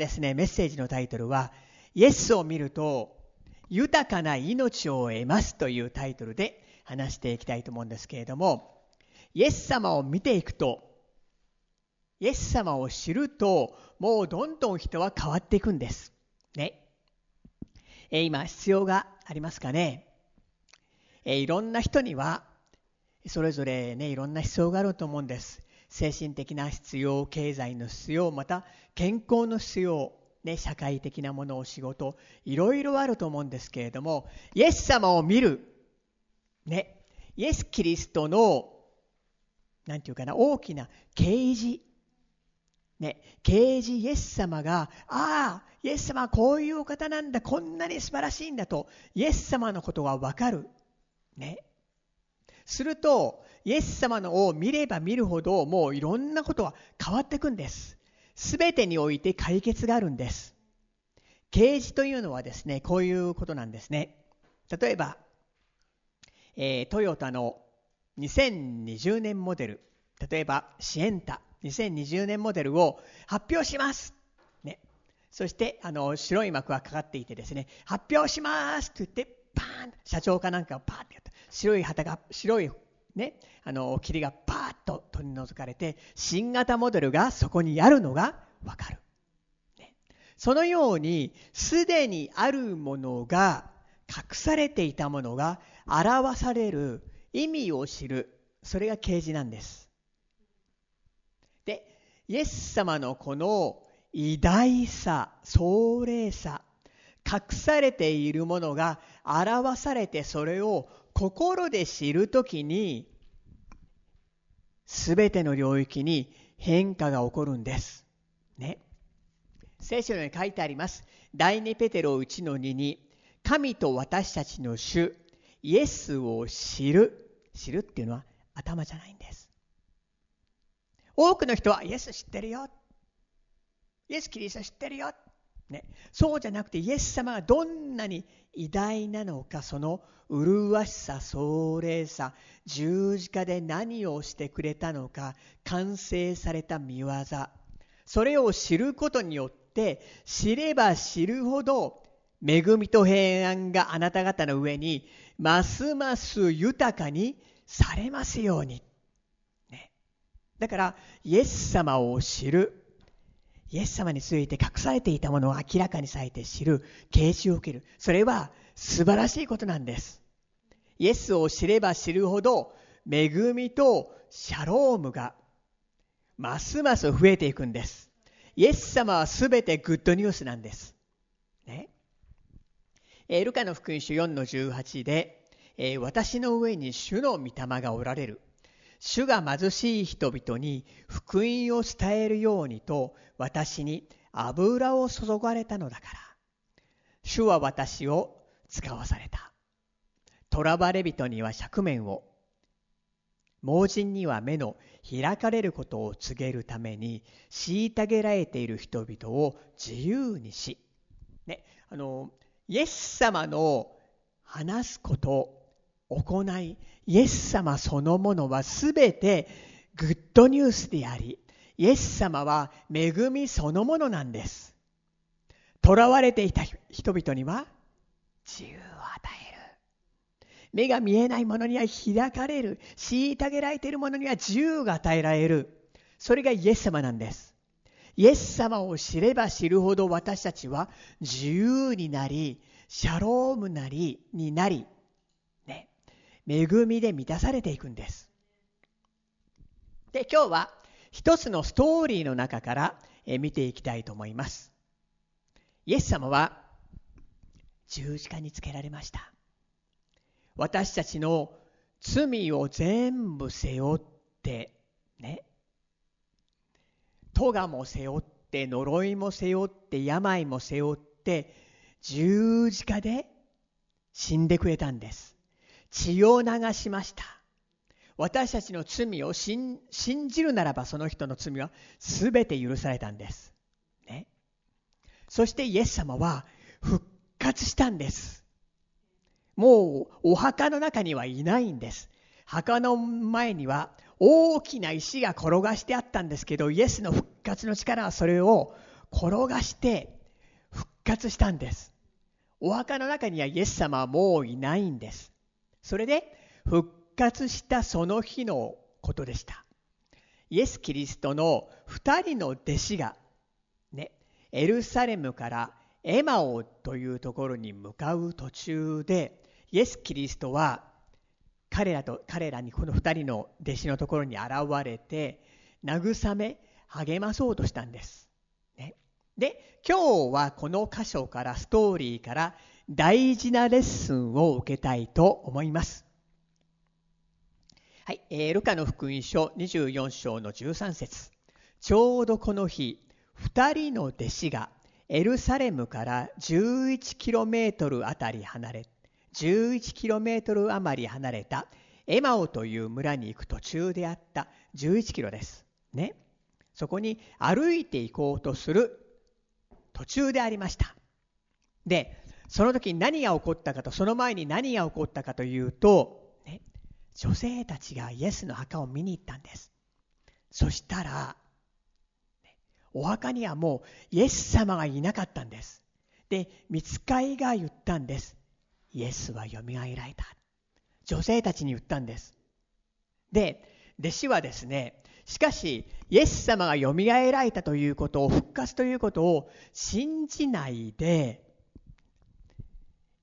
ですね、メッセージのタイトルは、イエスを見ると豊かな命を得ますというタイトルで話していきたいと思うんですけれども、イエス様を見ていくと、イエス様を知ると、もうどんどん人は変わっていくんです。ね。え今、必要がありますかね？えいろんな人には、それぞれね、いろんな必要があると思うんです。精神的な必要、経済の必要、また健康の必要、ね、社会的なものを仕事、いろいろあると思うんですけれども、イエス様を見る、ね、イエス・キリストの、なんていうかな、大きな啓示、ね、啓示イエス様が、ああ、イエス様はこういうお方なんだ、こんなに素晴らしいんだと、イエス様のことがわかる。ね。すると、イエス様のを見れば見るほど、もういろんなことは変わっていくんです。すべてにおいて解決があるんです。啓示というのはですね、こういうことなんですね。例えば、えー、トヨタの2020年モデル、例えばシエンタ2020年モデルを発表します。ね。そしてあの白い幕がかかっていてですね、発表しますと言って、パーン社長かなんかをパーってやった。白い旗が、白いね、あの霧がパーッと取り除かれて新型モデルがそこにあるのがわかる、ね、そのようにすでにあるものが隠されていたものが表される意味を知るそれが啓示なんですでイエス様のこの偉大さ壮麗さ隠されているものが表されてそれを心で知るときにすべての領域に変化が起こるんです。ね。聖書に書いてあります。第2ペテロ1の2に、神と私たちの主、イエスを知る。知るっていうのは頭じゃないんです。多くの人はイエス知ってるよ。イエス・キリスト知ってるよ。ね、そうじゃなくてイエス様がどんなに偉大なのかその麗しさ壮麗さ十字架で何をしてくれたのか完成された見業。それを知ることによって知れば知るほど恵みと平安があなた方の上にますます豊かにされますように。ね、だからイエス様を知る。イエス様について隠されていたものを明らかにされて知る、啓示を受ける。それは素晴らしいことなんです。イエスを知れば知るほど、恵みとシャロームがますます増えていくんです。イエス様はすべてグッドニュースなんです。ね。えルカの福音書4の18で、え私の上に主の御霊がおられる。主が貧しい人々に福音を伝えるようにと私に油を注がれたのだから。主は私を使わされた。囚われ人には釈面を、盲人には目の開かれることを告げるために虐げられている人々を自由にし、ね、あのイエス様の話すこと行いイエス様そのものは全てグッドニュースでありイエス様は恵みそのものなんです。囚われていた人々には自由を与える。目が見えないものには開かれる。虐げられているものには自由が与えられる。それがイエス様なんです。イエス様を知れば知るほど私たちは自由になりシャロームなりになり恵みで満たされていくんです。で、今日は一つのストーリーの中から見ていきたいと思います。イエス様は十字架につけられました。私たちの罪を全部背負って、ね。咎も背負って、呪いも背負って、病も背負って、十字架で死んでくれたんです。血を流しました。私たちの罪を信じるならばその人の罪は全て許されたんです。ね。そしてイエス様は復活したんです。もうお墓の中にはいないんです。墓の前には大きな石が転がしてあったんですけど、イエスの復活の力はそれを転がして復活したんです。お墓の中にはイエス様はもういないんです。それで復活したその日のことでした。イエス・キリストの2人の弟子が、ね、エルサレムからエマオというところに向かう途中で、イエス・キリストは彼らと彼らにこの2人の弟子のところに現れて慰め励まそうとしたんです。で今日はこの箇所からストーリーから大事なレッスンを受けたいと思います。はい、えー、ルカの福音書24章の13節ちょうどこの日、2人の弟子がエルサレムから11キロメートルあたり離れ、11キロメートル余り離れたエマオという村に行く途中であった11キロです。ね。そこに歩いて行こうとする途中でありました。で、その時に何が起こったかと、その前に何が起こったかというと、ね、女性たちがイエスの墓を見に行ったんです。そしたら、お墓にはもうイエス様がいなかったんです。で、見つかいが言ったんです。イエスはよみがえられた。女性たちに言ったんです。で、弟子はですね、しかし、イエス様がよみがえられたということを、復活ということを信じないで、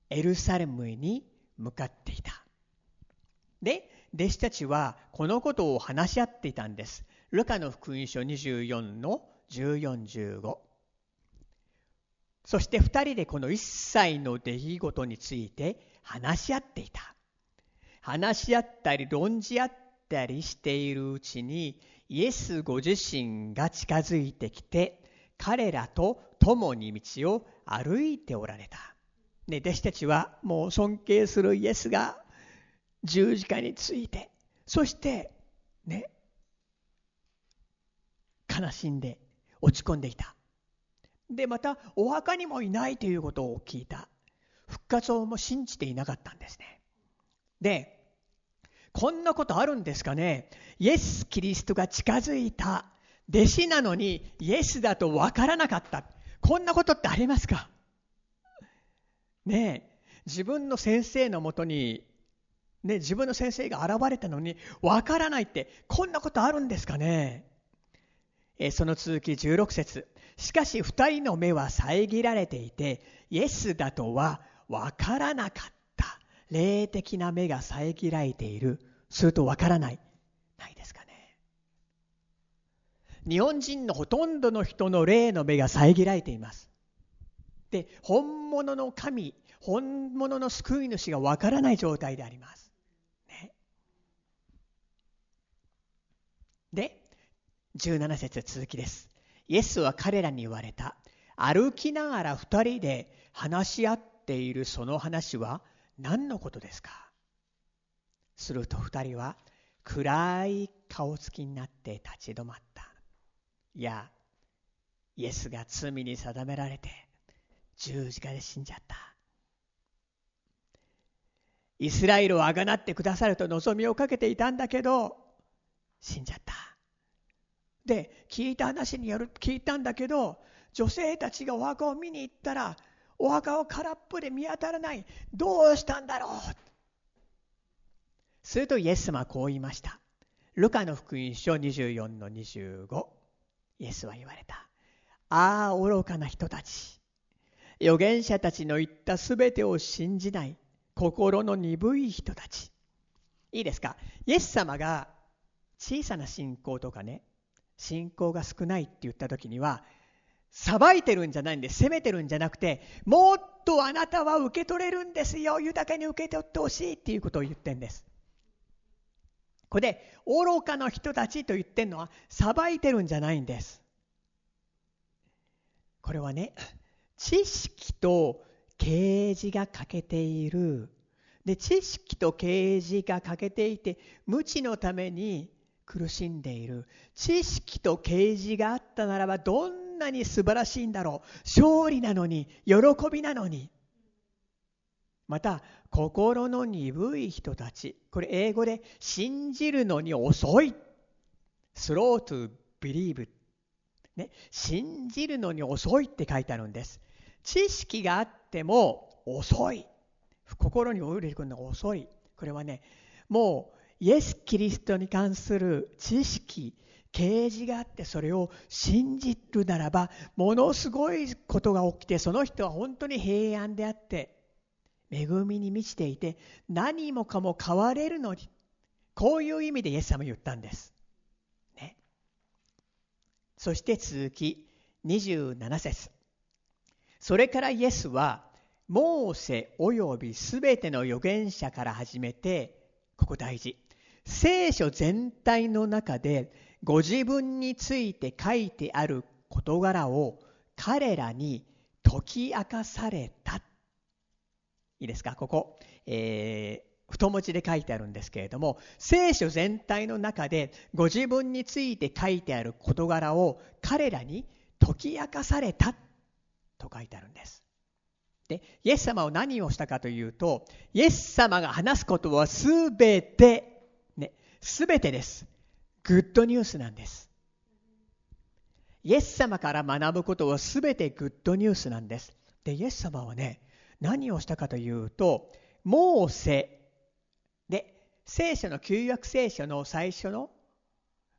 エルサレムに向かっていた。で、弟子たちはこのことを話し合っていたんです。ルカの福音書24の14、15。そして2人でこの一切の出来事について話し合っていた。話し合ったり論じ合ったりしているうちにイエスご自身が近づいてきて彼らと共に道を歩いておられた。ね、弟子たちはもう尊敬するイエスが十字架についてそしてね悲しんで落ち込んでいた。でまたお墓にもいないということを聞いた。復活をも信じていなかったんですね。でこんなことあるんですかね？イエス・キリストが近づいた。弟子なのにイエスだと分からなかった。こんなことってありますか？ねえ。自分の先生のもとに、ね、自分の先生が現れたのに分からないって。こんなことあるんですかね？えその続き16節。しかし2人の目は遮られていてイエスだとは分からなかった。霊的な目が遮られている。すると分からない。ないですかね。日本人のほとんどの人の霊の目が遮られています。で本物の神本物の救い主が分からない状態であります、で17節続きです。イエスは彼らに言われた。歩きながら二人で話し合っているその話は何のことですか？すると二人は暗い顔つきになって立ち止まった。いや、イエスが罪に定められて十字架で死んじゃった。イスラエルをあがなってくださると望みをかけていたんだけど死んじゃった。で聞いた話による聞いたんだけど女性たちがお墓を見に行ったらお墓を空っぽで見当たらない。どうしたんだろう。するとイエス様はこう言いました。ルカの福音書24の25イエスは言われた。ああ愚かな人たち。預言者たちの言ったすべてを信じない。心の鈍い人たち。いいですか？イエス様が小さな信仰とかね信仰が少ないって言った時には裁いてるんじゃないんで責めてるんじゃなくてもっとあなたは受け取れるんですよ豊かに受け取ってほしいっていうことを言ってんです。これで愚かな人たちと言ってるのは裁いてるんじゃないんです。これはね知識と啓示が欠けている。で知識と啓示が欠けていて無知のために苦しんでいる。知識と啓示があったならばどんなに素晴らしいんだろう勝利なのに喜びなのにまた心の鈍い人たちこれ英語で信じるのに遅い slow to believe ね、信じるのに遅いって書いてあるんです。知識があっても遅い。心に降りてくるのが遅い。これはね、もうイエス・キリストに関する知識、啓示があってそれを信じるならば、ものすごいことが起きて、その人は本当に平安であって、恵みに満ちていて、何もかも変われるのに、こういう意味でイエス様言ったんです。ね。そして続き、27節それからイエスは、モーセ及びすべての預言者から始めて、ここ大事。聖書全体の中でご自分について書いてある事柄を彼らに解き明かされた。いいですか？ここ、えー、太文字で書いてあるんですけれども、聖書全体の中でご自分について書いてある事柄を彼らに解き明かされたと書いてあるんです。で、イエス様は何をしたかというと、イエス様が話すことはすべて、ね、すべてです。グッドニュースなんです。イエス様から学ぶことはすべてグッドニュースなんです。で、イエス様はね、何をしたかというと、モーセで、聖書の旧約聖書の最初の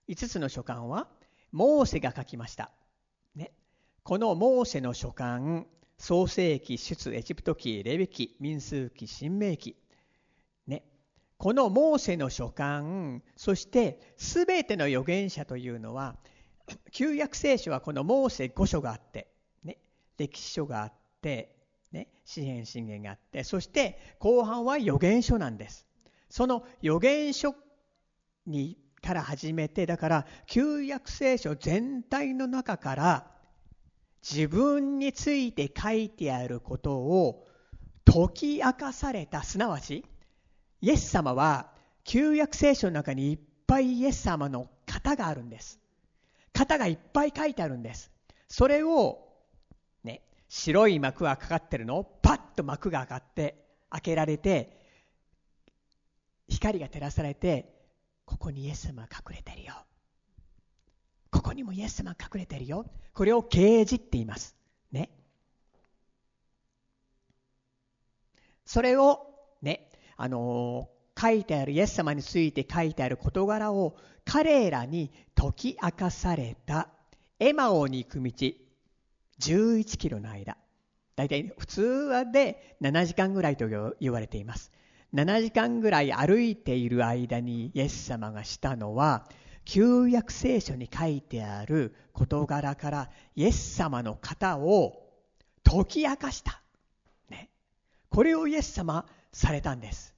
5つの書簡は、モーセが書きました。ね、このモーセの書簡、創世記、出エジプト記、レビ記、民数記、新明記。このモーセの書簡、そして全ての預言者というのは、旧約聖書はこのモーセ5書があって、ね、歴史書があって、ね、詩篇信玄があって、そして後半は預言書なんです。その預言書にから始めて、だから旧約聖書全体の中から、自分について書いてあることを解き明かされたすなわちイエス様は旧約聖書の中にいっぱいイエス様の型があるんです型がいっぱい書いてあるんですそれをね白い幕がかかってるのをパッと幕が上がって開けられて光が照らされてここにイエス様が隠れてるよここにもイエス様が隠れてるよ。これを啓示って言います。ね。それをね、あの、書いてあるイエス様について書いてある事柄を彼らに解き明かされたエマオに行く道11キロの間大体普通はで7時間ぐらいと言われています7時間ぐらい歩いている間にイエス様がしたのは旧約聖書に書いてある事柄からイエス様の型を解き明かした。ね。これをイエス様されたんです。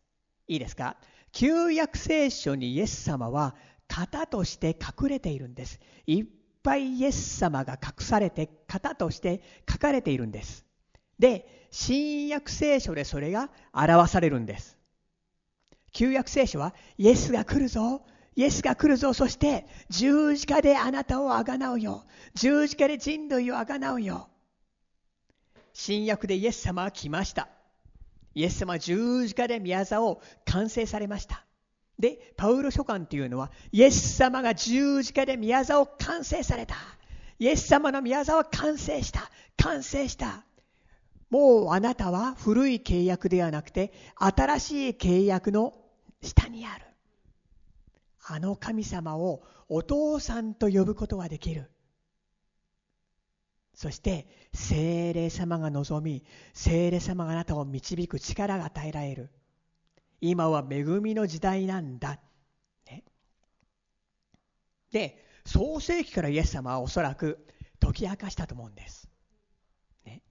いいですか？旧約聖書にイエス様は型として隠れているんです。いっぱいイエス様が隠されて型として書かれているんです。で、新約聖書でそれが表されるんです。旧約聖書はイエスが来るぞイエスが来るぞ。そして十字架であなたをあがなうよ。十字架で人類をあがなうよ。新約でイエス様は来ました。イエス様は十字架で宮沢を完成されました。で、パウロ書簡というのは、イエス様が十字架で宮沢を完成された。イエス様の宮沢は完成した。完成した。もうあなたは古い契約ではなくて、新しい契約の下にある。あの神様をお父さんと呼ぶことができる。そして精霊様が望み、精霊様があなたを導く力が与えられる。今は恵みの時代なんだ。ね、で、創世紀からイエス様はおそらく解き明かしたと思うんです。ね、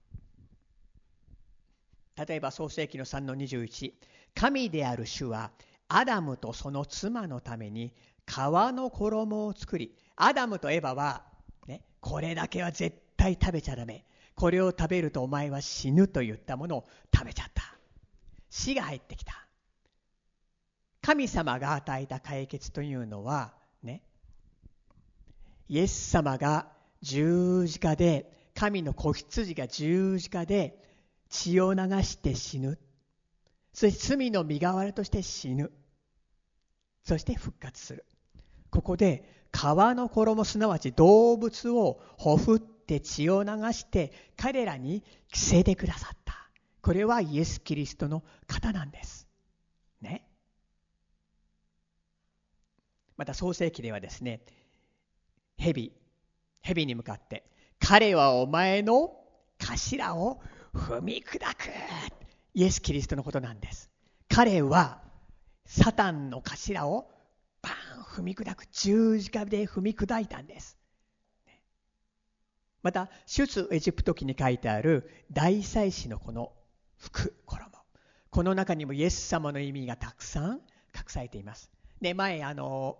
例えば創世紀の3の21、神である主はアダムとその妻のために革の衣を作りアダムとエバは、ね、これだけは絶対食べちゃダメ。これを食べるとお前は死ぬと言ったものを食べちゃった。死が入ってきた。神様が与えた解決というのはねイエス様が十字架で神の子羊が十字架で血を流して死ぬ。そして罪の身代わりとして死ぬ。そして復活する。ここで川の衣すなわち動物をほふって血を流して彼らに着せてくださった。これはイエス・キリストの方なんです。ね。また創世記ではですね蛇蛇に向かって彼はお前の頭を踏み砕く。イエス・キリストのことなんです。彼はサタンの頭をバーン踏み砕く。十字架で踏み砕いたんです。また出エジプト記に書いてある大祭司のこの服衣。この中にもイエス様の意味がたくさん隠されています。で前あの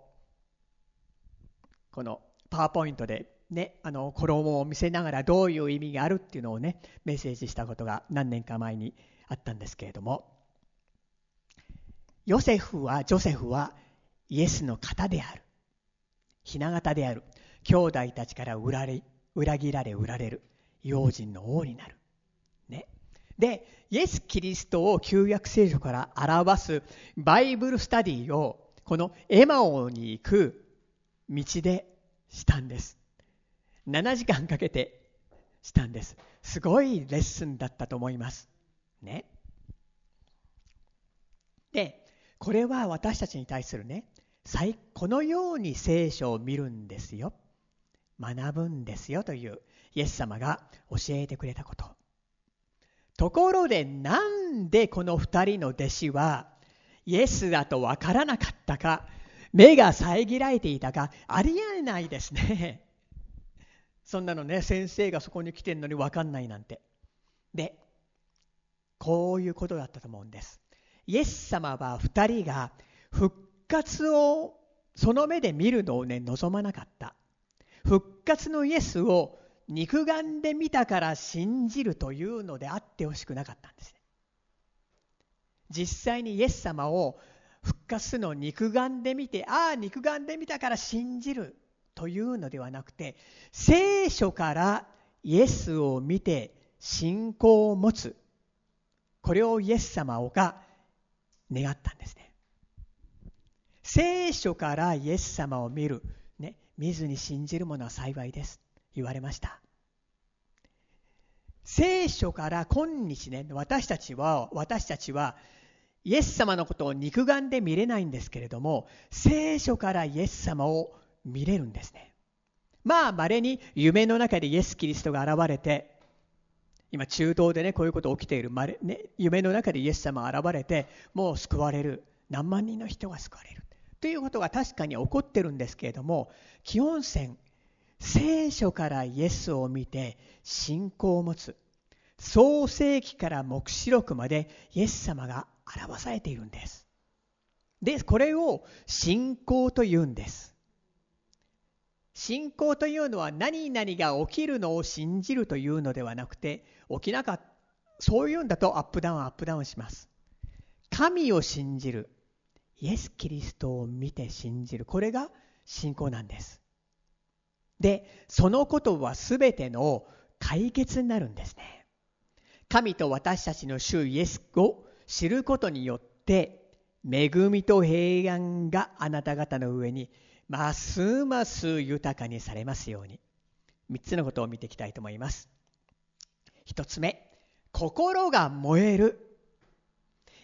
このパワーポイントでね、あの衣を見せながらどういう意味があるっていうのをねメッセージしたことが何年か前にあったんですけれども。ヨセフはジョセフはイエスの型である。雛形である。兄弟たちから裏裏切られ売られる。用心の王になる、ね、でイエス・キリストを旧約聖書から表すバイブルスタディをこのエマオに行く道でしたんです。7時間かけてしたんです。すごいレッスンだったと思います。ね。でこれは私たちに対するねこのように聖書を見るんですよ。学ぶんですよというイエス様が教えてくれたこと。ところでなんでこの2人の弟子はイエスだと分からなかったか目が遮られていたかありえないですね。そんなのね先生がそこに来てんのに分かんないなんて。でこういうことだったと思うんです。イエス様は2人が復活をその目で見るのをね望まなかった。復活のイエスを肉眼で見たから信じるというのであってほしくなかったんですね。実際にイエス様を復活の肉眼で見てああ肉眼で見たから信じるというのではなくて聖書からイエスを見て信仰を持つ。これをイエス様が願ったんですね。聖書からイエス様を見る、見ずに信じる者は幸いです。言われました。聖書から今日ね私たちは私たちはイエス様のことを肉眼で見れないんですけれども聖書からイエス様を見れるんですね。まあ稀に夢の中でイエス・キリストが現れて今中東でねこういうこと起きている、まね、夢の中でイエス様が現れてもう救われる。何万人の人が救われる。ということが確かに起こってるんですけれども基本線聖書からイエスを見て信仰を持つ創世記から黙示録までイエス様が表されているんです。でこれを信仰というんです。信仰というのは何々が起きるのを信じるというのではなくて起きなかったそういうんだとアップダウンアップダウンします。神を信じる。イエス・キリストを見て信じる。これが信仰なんです。でそのことは全ての解決になるんですね。神と私たちの主イエスを知ることによって恵みと平安があなた方の上にますます豊かにされますように。3つのことを見ていきたいと思います。1つ目心が燃える、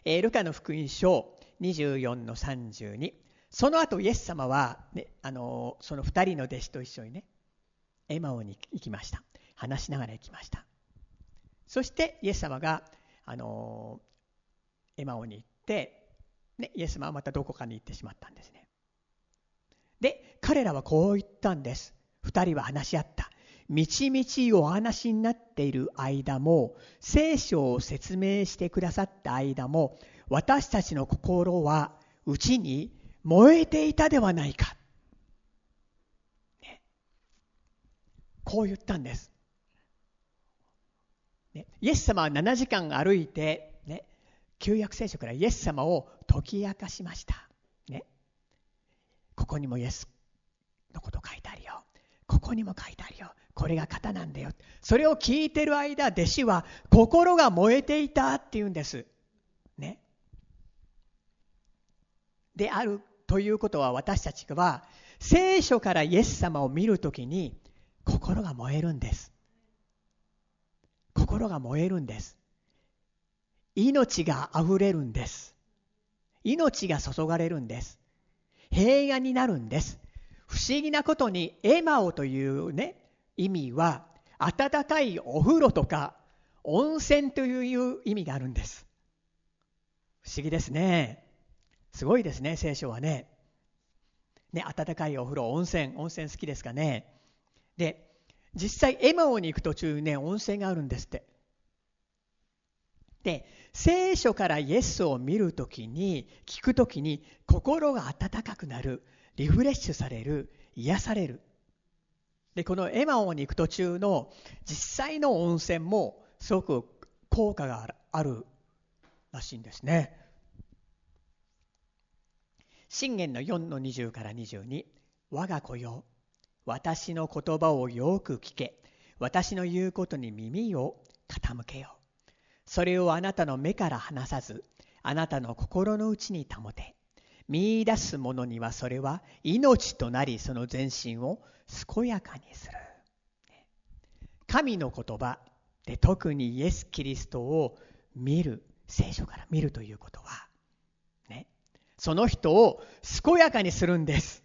え、ルカの福音書24の32その後イエス様は、ね、あのその2人の弟子と一緒にねエマオに行きました。話しながら行きました。そしてイエス様があのエマオに行って、ね、イエス様はまたどこかに行ってしまったんですね。で彼らはこう言ったんです。2人は話し合った。みちみちお話になっている間も聖書を説明してくださった間も私たちの心はうちに燃えていたではないか、ね、こう言ったんです、ね、イエス様は7時間歩いて、ね、旧約聖書からイエス様を解き明かしました、ね、ここにもイエスのこと書いてあるよ。ここにも書いてあるよ。これが型なんだよ。それを聞いてる間弟子は心が燃えていたっていうんです。ね。であるということは私たちは聖書からイエス様を見るときに心が燃えるんです。心が燃えるんです。命があふれるんです。命が注がれるんです。平安になるんです。不思議なことにエマオというね意味は温かいお風呂とか温泉という意味があるんです。不思議ですね。すごいですね聖書はね。ね温かいお風呂温泉温泉好きですかね。で実際エマオに行く途中ね温泉があるんですって。で聖書からイエスを見るときに聞くときに心が温かくなる。リフレッシュされる癒される。でこのエマオに行く途中の実際の温泉もすごく効果があるらしいんですね。信玄の4の20から22我が子よ私の言葉をよく聞け。私の言うことに耳を傾けよ。それをあなたの目から離さずあなたの心の内に保て。見出す者にはそれは命となりその全身を健やかにする。神の言葉で特にイエス・キリストを見る聖書から見るということは、ね、その人を健やかにするんです、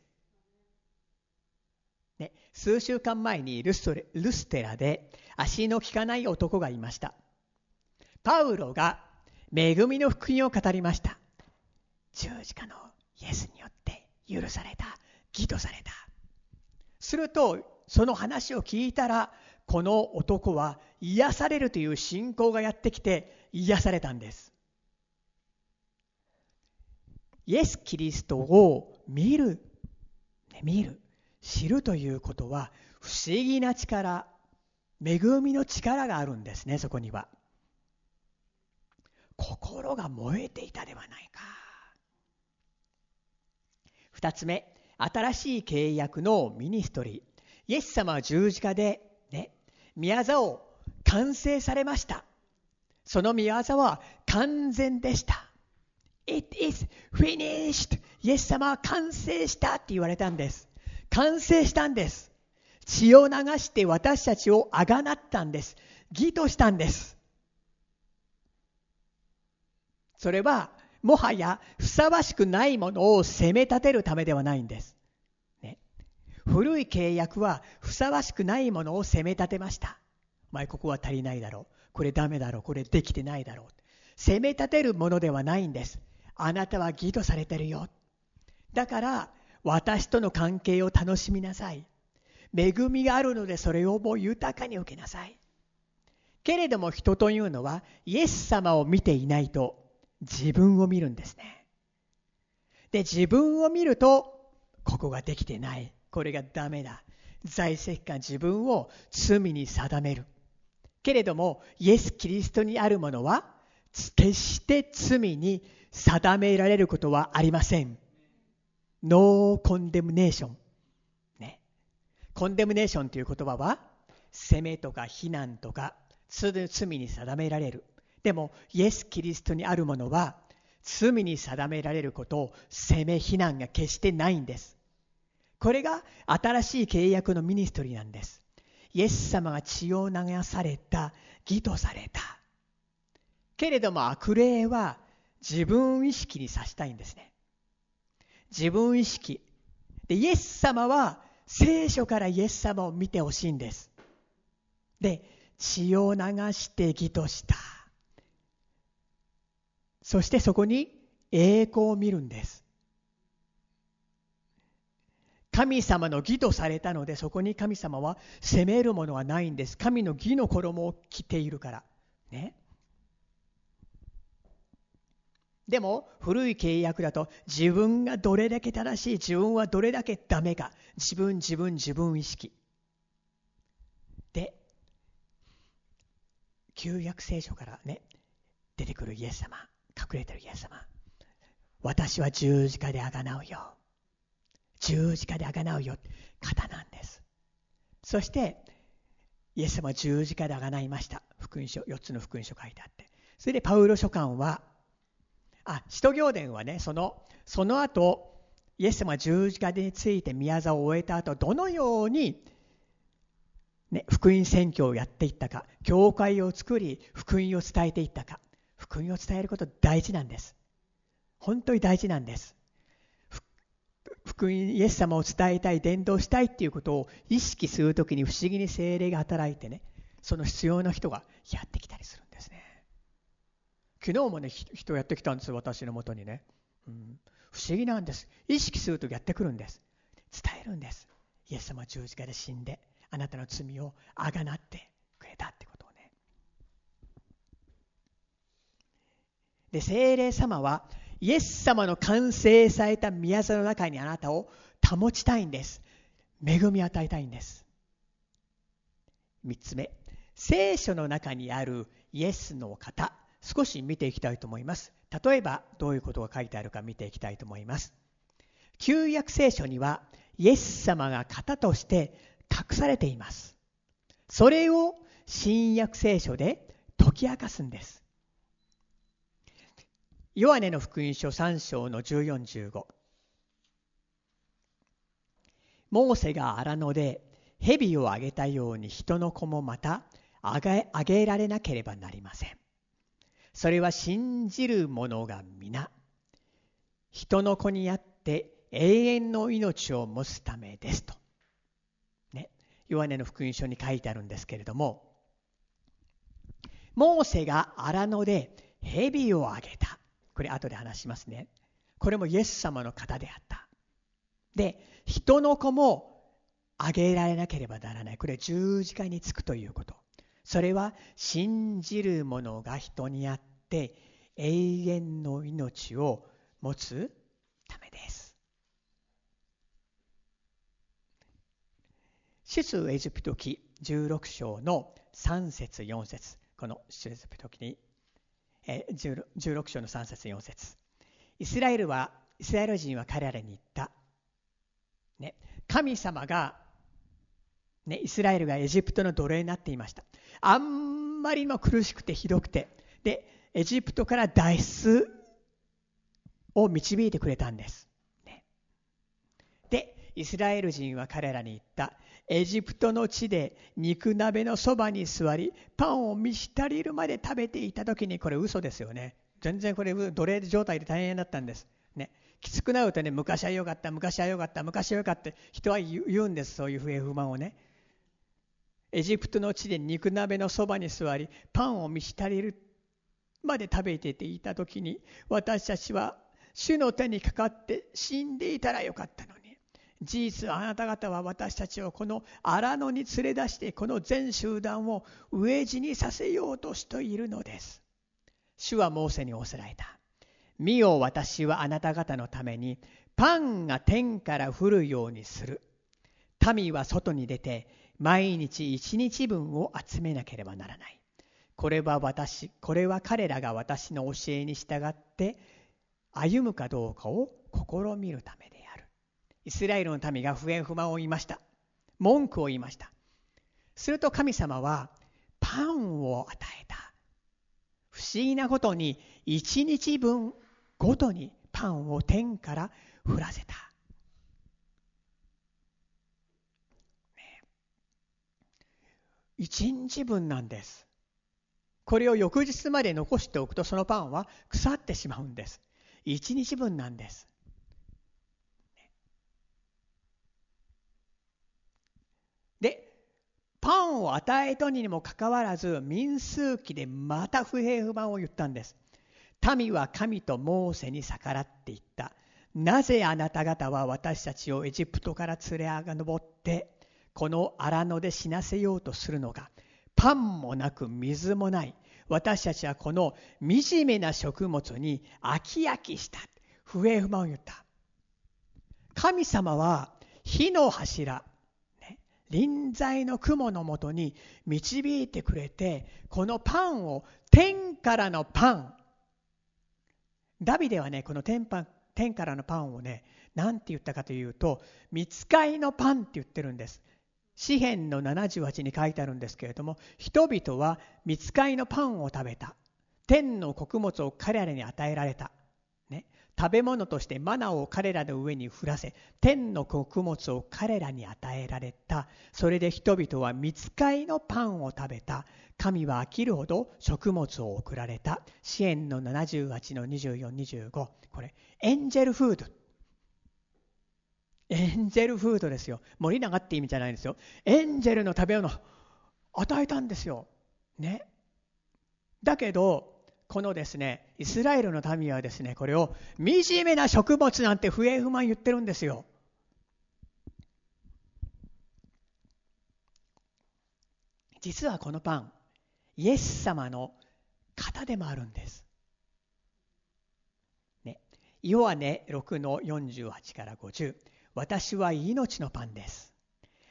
ね、数週間前にルスレルステラで足の利かない男がいました。パウロが恵みの福音を語りました。十字架のイエスによって許された義とされた。するとその話を聞いたらこの男は癒されるという信仰がやってきて癒されたんです。イエス・キリストを見る見る知るということは不思議な力恵みの力があるんですねそこには。心が燃えていたではないか。2つ目新しい契約のミニストリー。イエス様は十字架でね宮沢を完成されました。その宮沢は完全でした。It is finished. イエス様は完成したって言われたんです。完成したんです。血を流して私たちをあがなったんです。義としたんです。それはもはやふさわしくないものを責め立てるためではないんです。ね、古い契約はふさわしくないものを責め立てました。お前ここは足りないだろう。これダメだろう。これできてないだろう。責め立てるものではないんです。あなたは義とされてるよ。だから私との関係を楽しみなさい。恵みがあるのでそれをもう豊かに受けなさい。けれども人というのはイエス様を見ていないと自分を見るんですね。で、自分を見ると、ここができてない。これがダメだ。在籍感自分を罪に定める。けれども、イエス・キリストにあるものは、決して罪に定められることはありません。ノーコンデムネーション。ね。コンデムネーションという言葉は、責めとか非難とか、罪に定められる。でもイエス・キリストにあるものは罪に定められることを責め非難が決してないんです。これが新しい契約のミニストリーなんです。イエス様が血を流された義とされた。けれども悪霊は自分意識にさしたいんですね。自分意識。でイエス様は聖書からイエス様を見てほしいんです。で血を流して義とした。そしてそこに栄光を見るんです。神様の義とされたのでそこに神様は責めるものはないんです。神の義の衣を着ているから。ね。でも古い契約だと自分がどれだけ正しい自分はどれだけダメか。自分自分自分意識。で旧約聖書からね出てくるイエス様。隠れてるイエス様。私は十字架であがなうよ。十字架であがなうよ。方なんです。そしてイエス様は十字架であがないました。福音書4つの福音書書いてあって。それでパウロ書簡はあ使徒行伝はねそのその後イエス様が十字架について宮沢を終えた後どのように、ね、福音宣教をやっていったか教会を作り福音を伝えていったか。福音を伝えること大事なんです。本当に大事なんです。福音イエス様を伝えたい伝道したいっていうことを意識するときに不思議に精霊が働いてねその必要な人がやってきたりするんですね。昨日もね人やってきたんです私のもとにね、うん、不思議なんです。意識するとやってくるんです。伝えるんです。イエス様は十字架で死んであなたの罪をあがなってくれたってことをねで精霊様はイエス様の完成された宮座の中にあなたを保ちたいんです。恵み与えたいんです。3つ目、聖書の中にあるイエスの方、少し見ていきたいと思います。例えば、どういうことが書いてあるか見ていきたいと思います。旧約聖書には、イエス様が型として隠されています。それを新約聖書で解き明かすんです。ヨハネの福音書3章の1415モーセが荒野で蛇をあげたように人の子もまたあげあげられなければなりませんそれは信じる者が皆人の子にあって永遠の命を持つためですと。ね。ヨハネの福音書に書いてあるんですけれども、モーセが荒野で蛇をあげた。これ後で話しますね。これもイエス様の方であった。で、人の子もあげられなければならない。これ十字架につくということ。それは信じる者が人にあって永遠の命を持つためです。出エジプト記16章の3節4節この出エジプト記に16章の3節4節。イスラエルはイスラエル人は彼らに言った、ね、神様が、ね、イスラエルがエジプトの奴隷になっていました。あんまりも苦しくてひどくて。でエジプトから脱出を導いてくれたんです、イスラエル人は彼らに言った。エジプトの地で肉鍋のそばに座りパンを満ち足りるまで食べていた時にこれ嘘ですよね。全然これ奴隷状態で大変だったんです。ね。きつくなるとね昔は良かった昔は良かった昔は良かった人は言うんです。そういう不平不満をね。エジプトの地で肉鍋のそばに座りパンを満ち足りるまで食べていた時に私たちは主の手にかかって死んでいたらよかったのに。事実あなた方は私たちをこの荒野に連れ出してこの全集団を飢え死にさせようとしているのです。主はモーセに仰せられた。見よ私はあなた方のためにパンが天から降るようにする。民は外に出て毎日一日分を集めなければならない。これは私、これは彼らが私の教えに従って歩むかどうかを試みるためでイスラエルの民が不平不満を言いました。文句を言いました。すると神様はパンを与えた。不思議なことに一日分ごとにパンを天から降らせた。一日分なんです。これを翌日まで残しておくとそのパンは腐ってしまうんです。一日分なんです。パンを与えとにもかかわらず民数記でまた不平不満を言ったんです。民は神とモーセに逆らっていった。なぜあなた方は私たちをエジプトから連れ上ってこの荒野で死なせようとするのか。パンもなく水もない。私たちはこの惨めな食物に飽き飽きした。不平不満を言った。神様は火の柱。臨在の雲のもとに導いてくれてこのパンを天からのパン。ダビデはねこの天パ天からのパンをね何て言ったかというと見つかいのパンって言ってるんです。詩篇の78に書いてあるんですけれども人々は見つかいのパンを食べた。天の穀物を彼らに与えられた、食べ物としてマナを彼らの上に降らせ天の穀物を彼らに与えられた。それで人々は見つかいのパンを食べた。神は飽きるほど食物を送られた。支援の78の2425これエンジェルフード。エンジェルフードですよ。森永って意味じゃないんですよ。エンジェルの食べ物与えたんですよ。ね。だけどこのですねイスラエルの民はですねこれを惨めな食物なんて不平不満言ってるんですよ実はこのパンイエス様の型でもあるんです。ね、ヨハネ6の48から50私は命のパンです。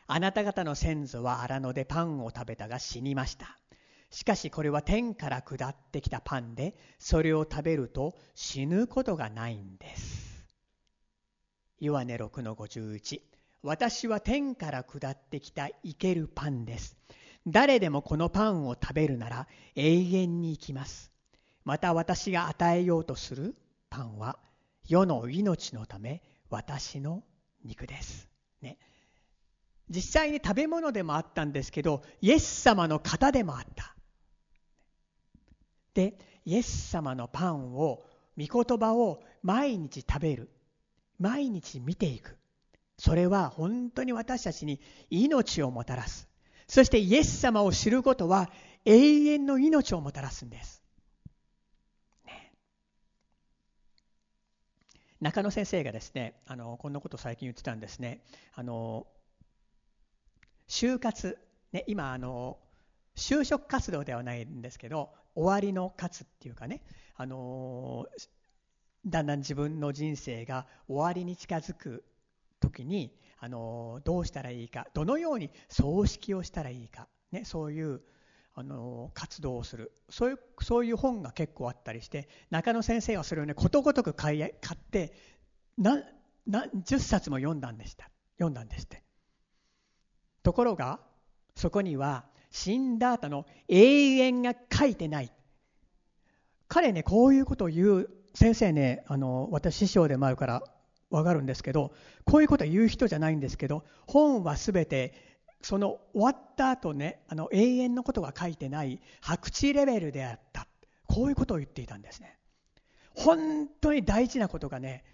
あなた方の先祖は荒野でパンを食べたが死にました。しかしこれは天から下ってきたパンでそれを食べると死ぬことがないんです。ヨネ6の51私は天から下ってきた生けるパンです。誰でもこのパンを食べるなら永遠に生きます。また私が与えようとするパンは世の命のため私の肉です。ね、実際に食べ物でもあったんですけどイエス様の型でもあった。でイエス様のパンを御言葉を毎日食べる。毎日見ていく。それは本当に私たちに命をもたらす。そしてイエス様を知ることは永遠の命をもたらすんです。ね、中野先生がですねあのこんなこと最近言ってたんですね。あの就活、ね、今あの就職活動ではないんですけど終わりの活っていうかねあのだんだん自分の人生が終わりに近づく時にあのどうしたらいいかどのように葬式をしたらいいか、ね、そういうあの活動をする。そういうそういう本が結構あったりして中野先生はそれをねことごとく買い買って何十冊も読んだんでした。読んだんですって。ところがそこには死んだ後の永遠が書いてない。彼ねこういうことを言う先生ねあの私師匠でもあるからわかるんですけどこういうこと言う人じゃないんですけど本は全てその終わった後ねあの永遠のことが書いてない白痴レベルであった。こういうことを言っていたんですね。本当に大事なことがね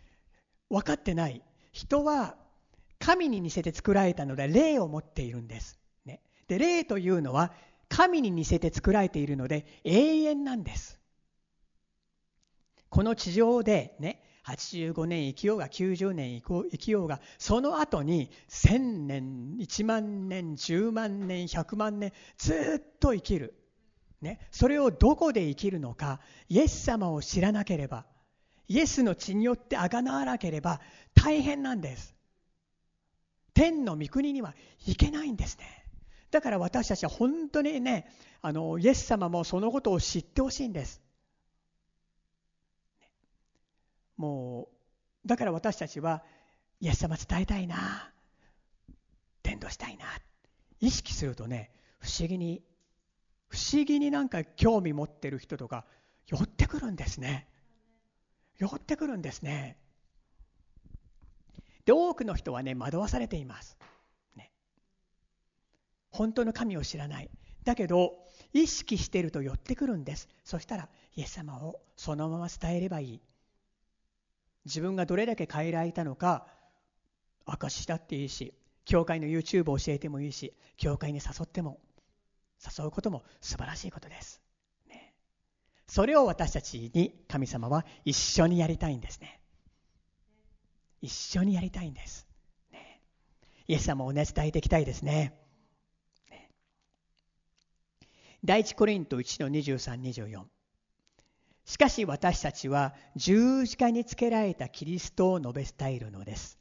分かってない。人は神に似せて作られたので霊を持っているんです、で霊というのは神に似せて作られているので永遠なんです。この地上でね85年生きようが90年生きようがその後に1000年1万年10万年100万年ずっと生きる、ね、それをどこで生きるのかイエス様を知らなければイエスの血によってあがなわなければ大変なんです。天の御国には行けないんですね。だから私たちは本当にねあのイエス様もそのことを知ってほしいんです。もうだから私たちはイエス様伝えたいな。伝道したいな。意識するとね不思議に不思議になんか興味持ってる人とか寄ってくるんですね。寄ってくるんですね。で多くの人はね惑わされています、本当の神を知らない。だけど意識していると寄ってくるんです。そしたらイエス様をそのまま伝えればいい。自分がどれだけ変えられたのか証しだっていいし教会の YouTube を教えてもいいし教会に誘っても誘うことも素晴らしいことです、ね、それを私たちに神様は一緒にやりたいんですね。一緒にやりたいんです、ね、イエス様をね伝えていきたいですね。第一コリント1の2324しかし私たちは十字架につけられたキリストを述べ伝えるのです。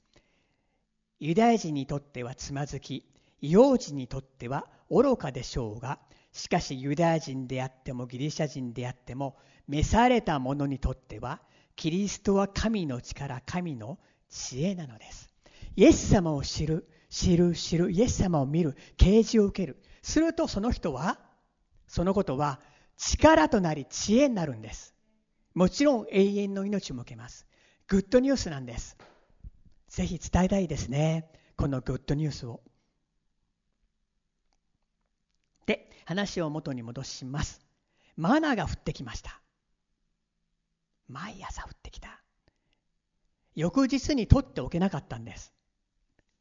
ユダヤ人にとってはつまずき、異様人にとっては愚かでしょうが、しかしユダヤ人であってもギリシャ人であっても、召された者にとっては、キリストは神の力、神の知恵なのです。イエス様を知る、知る、知る、イエス様を見る、啓示を受ける。するとその人は、そのことは力となり知恵になるんです。もちろん永遠の命も受けます。グッドニュースなんです。ぜひ伝えたいですね。このグッドニュースを。で、話を元に戻します。マナーが降ってきました。毎朝降ってきた。翌日に取っておけなかったんです。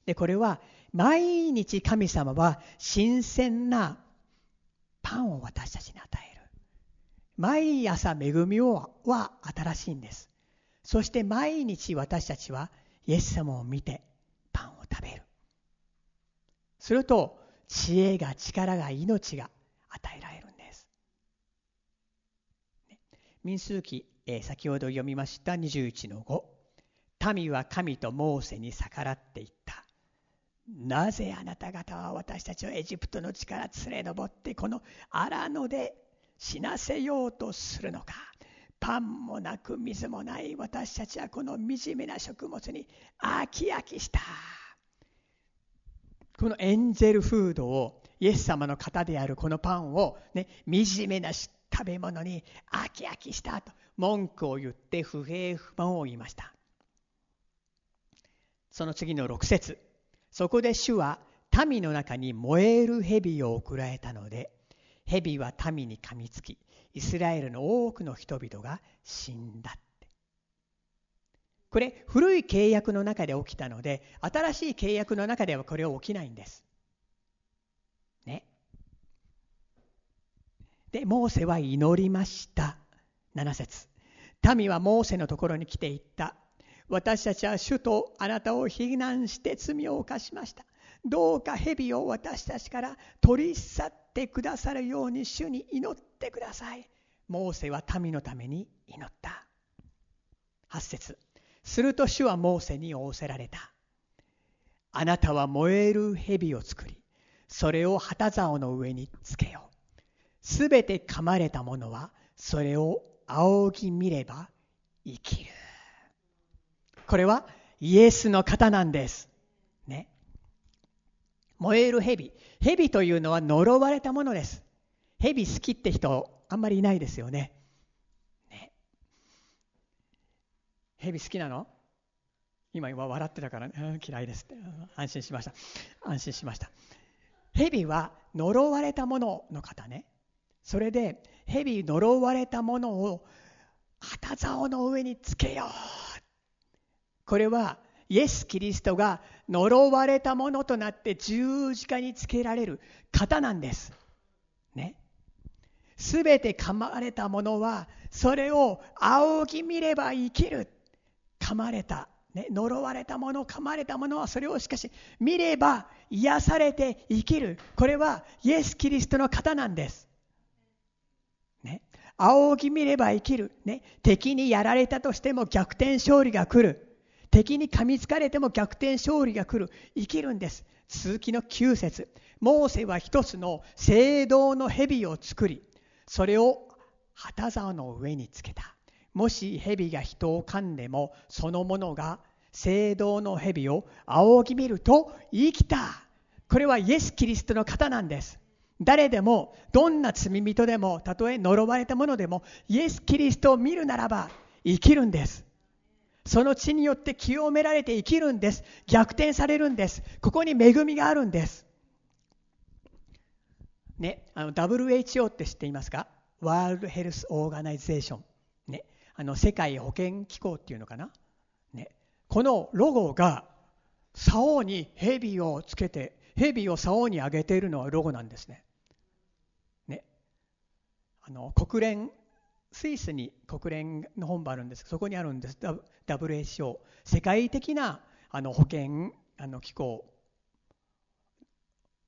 で、これは毎日神様は新鮮なパンを私たちに与える。毎朝恵みをは新しいんです。そして毎日私たちはイエス様を見てパンを食べる。すると知恵が力が命が与えられるんです。民数記、えー、先ほど読みました21の5。民は神とモーセに逆らっていた。なぜあなた方は私たちをエジプトの地から連れ上ってこの荒野で死なせようとするのか。パンもなく水もない私たちはこの惨めな食物に飽き飽きした。このエンゼルフードをイエス様の型であるこのパンを、ね、惨めな食べ物に飽き飽きしたと文句を言って不平不満を言いました。その次の6節。そこで主は民の中に燃える蛇を送られたので蛇は民に噛みつきイスラエルの多くの人々が死んだって。これ古い契約の中で起きたので新しい契約の中ではこれは起きないんです。ね。でモーセは祈りました。7節。民はモーセのところに来ていった。私たちは主とあなたを非難して罪を犯しました。どうか蛇を私たちから取り去ってくださるように主に祈ってください。モーセは民のために祈った。8節すると主はモーセに仰せられた。あなたは燃える蛇を作り、それを旗竿の上につけよう。すべて噛まれた者は、それを仰ぎ見れば生きる。これはイエスの方なんです。ね。燃える蛇。蛇というのは呪われたものです。蛇好きって人あんまりいないですよね。ね蛇好きなの？今今笑ってたから、ね、嫌いですって安心しました。安心しました。蛇は呪われたものの方ね。それで蛇呪われたものを旗竿の上につけようこれはイエス・キリストが呪われたものとなって十字架につけられる方なんです。ね。すべて噛まれたものはそれを仰ぎ見れば生きる。噛まれた。ね、呪われたもの、噛まれたものはそれをしかし見れば癒されて生きる。これはイエス・キリストの方なんです。ね。仰ぎ見れば生きる。ね。敵にやられたとしても逆転勝利が来る。敵に噛みつかれても逆転勝利が来る。生きるんです。続きの9節。モーセは一つの聖堂の蛇を作りそれを旗竿の上につけた。もし蛇が人を噛んでもそのものが聖堂の蛇を仰ぎ見ると生きた。これはイエス・キリストの方なんです。誰でもどんな罪人でもたとえ呪われたものでもイエス・キリストを見るならば生きるんです。その血によって清められて生きるんです。逆転されるんです。ここに恵みがあるんです。ね、あの WHO って知っていますか？ World Health Organization。ね、あの世界保健機構っていうのかな？ね、このロゴが竿に蛇をつけて、蛇を竿に上げているのはロゴなんですね。ね、あの国連スイスに国連の本部あるんです。そこにあるんです。WHO 世界的なあの保健あの機構。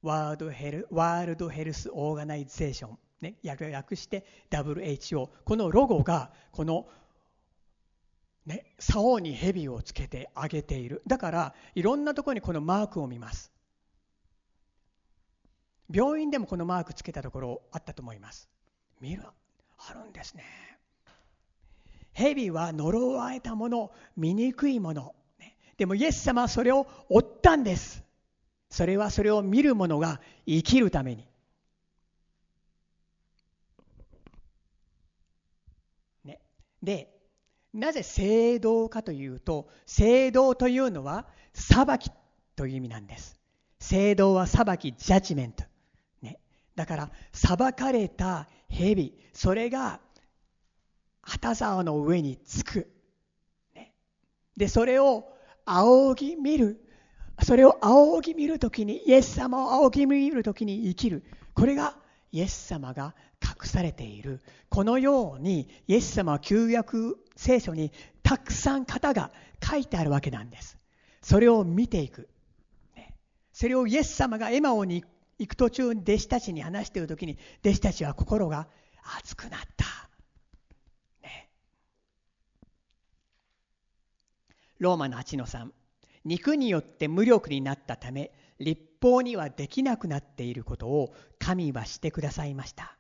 World Heal World Health Organization、ね、略して WHO このロゴがこのね、竿に蛇をつけてあげている。だからいろんなところにこのマークを見ます。病院でもこのマークつけたところあったと思います。見るあるんですね。蛇は呪われたもの、醜いもの。でもイエス様はそれを追ったんです。それはそれを見る者が生きるために。ね、で、なぜ聖堂かというと聖堂というのは裁きという意味なんです聖堂は裁きジャッジメント、だから裁かれた蛇それが旗沢の上につく、ね、でそれを仰ぎ見る。それを仰ぎ見るときにイエス様を仰ぎ見るときに生きる。これがイエス様が隠されている。このようにイエス様は旧約聖書にたくさん方が書いてあるわけなんです。それを見ていく、ね、それをイエス様がエマオに行く途中に弟子たちに話している時に弟子たちは心が熱くなった、ね、ローマの8の3肉によって無力になったため立法にはできなくなっていることを神はしてくださいました。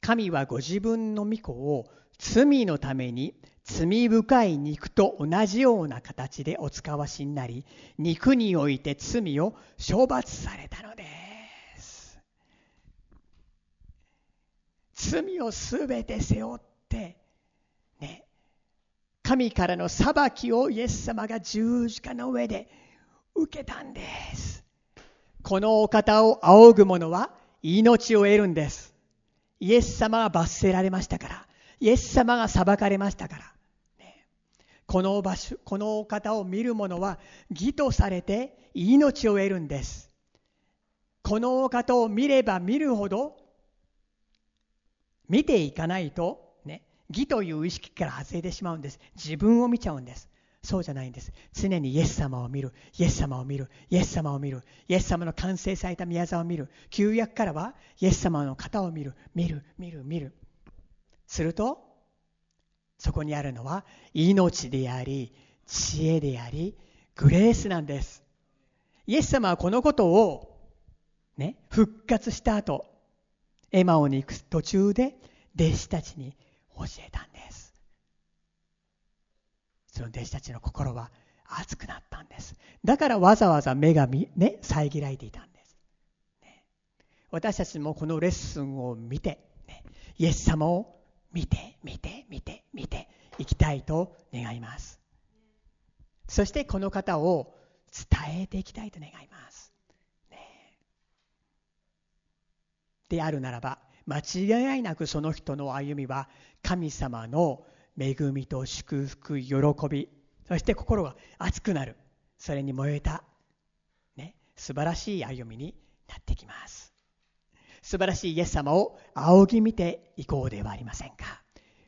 神はご自分の御子を罪のために罪深い肉と同じような形でお使わしになり肉において罪を処罰されたのです。罪をすべて背負ってね神からの裁きをイエス様が十字架の上で受けたんですこのお方を仰ぐ者は命を得るんです。イエス様が罰せられましたから。イエス様が裁かれましたから。ね、この場所、このお方を見る者は義とされて命を得るんです。このお方を見れば見るほど見ていかないと、ね、義という意識から外れてしまうんです。自分を見ちゃうんです。そうじゃないんです。常にイエス様を見る、イエス様を見る、イエス様を見る、イエス様の完成された宮沢を見る。旧約からはイエス様の型を見る、見る、見る、見る。すると、そこにあるのは命であり、知恵であり、グレースなんです。イエス様はこのことを、ね、復活した後、エマオに行く途中で弟子たちに教えたんです。その弟子たちの心は熱くなったんです。だからわざわざ目がね遮られていたんです、ね、私たちもこのレッスンを見て、ね、イエス様を見て見て見て見ていきたいと願います。そしてこの方を伝えていきたいと願います、ね、であるならば間違いなくその人の歩みは神様の恵みと祝福喜びそして心が熱くなる。それに燃えた、ね、素晴らしい歩みになってきます。素晴らしいイエス様を仰ぎ見ていこうではありませんか。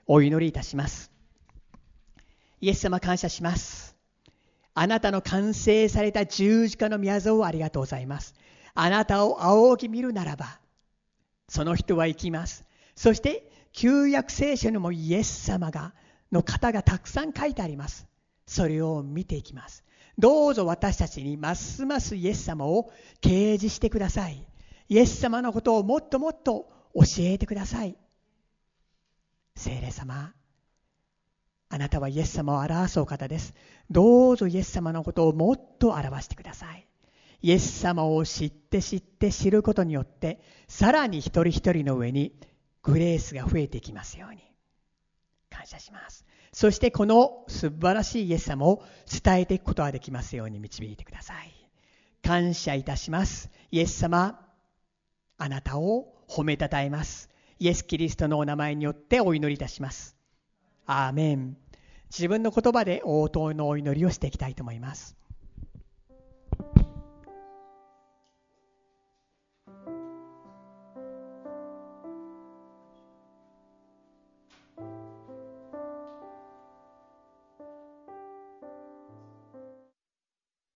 お祈りいたします。イエス様感謝します。あなたの完成された十字架の宮像をありがとうございます。あなたを仰ぎ見るならばその人は生きますそして旧約聖書にもイエス様がの方がたくさん書いてあります。それを見ていきます。どうぞ私たちにますますイエス様を掲示してください。イエス様のことをもっともっと教えてください。聖霊様、あなたはイエス様を表すお方です。どうぞイエス様のことをもっと表してください。イエス様を知って知って知ることによって、さらに一人一人の上にグレースが増えていきますように。感謝します。そしてこの素晴らしいイエス様を伝えていくことができますように導いてください。感謝いたします。イエス様、あなたを褒めたたえます。イエス・キリストのお名前によってお祈りいたします。アーメン。自分の言葉で応答のお祈りをしていきたいと思います。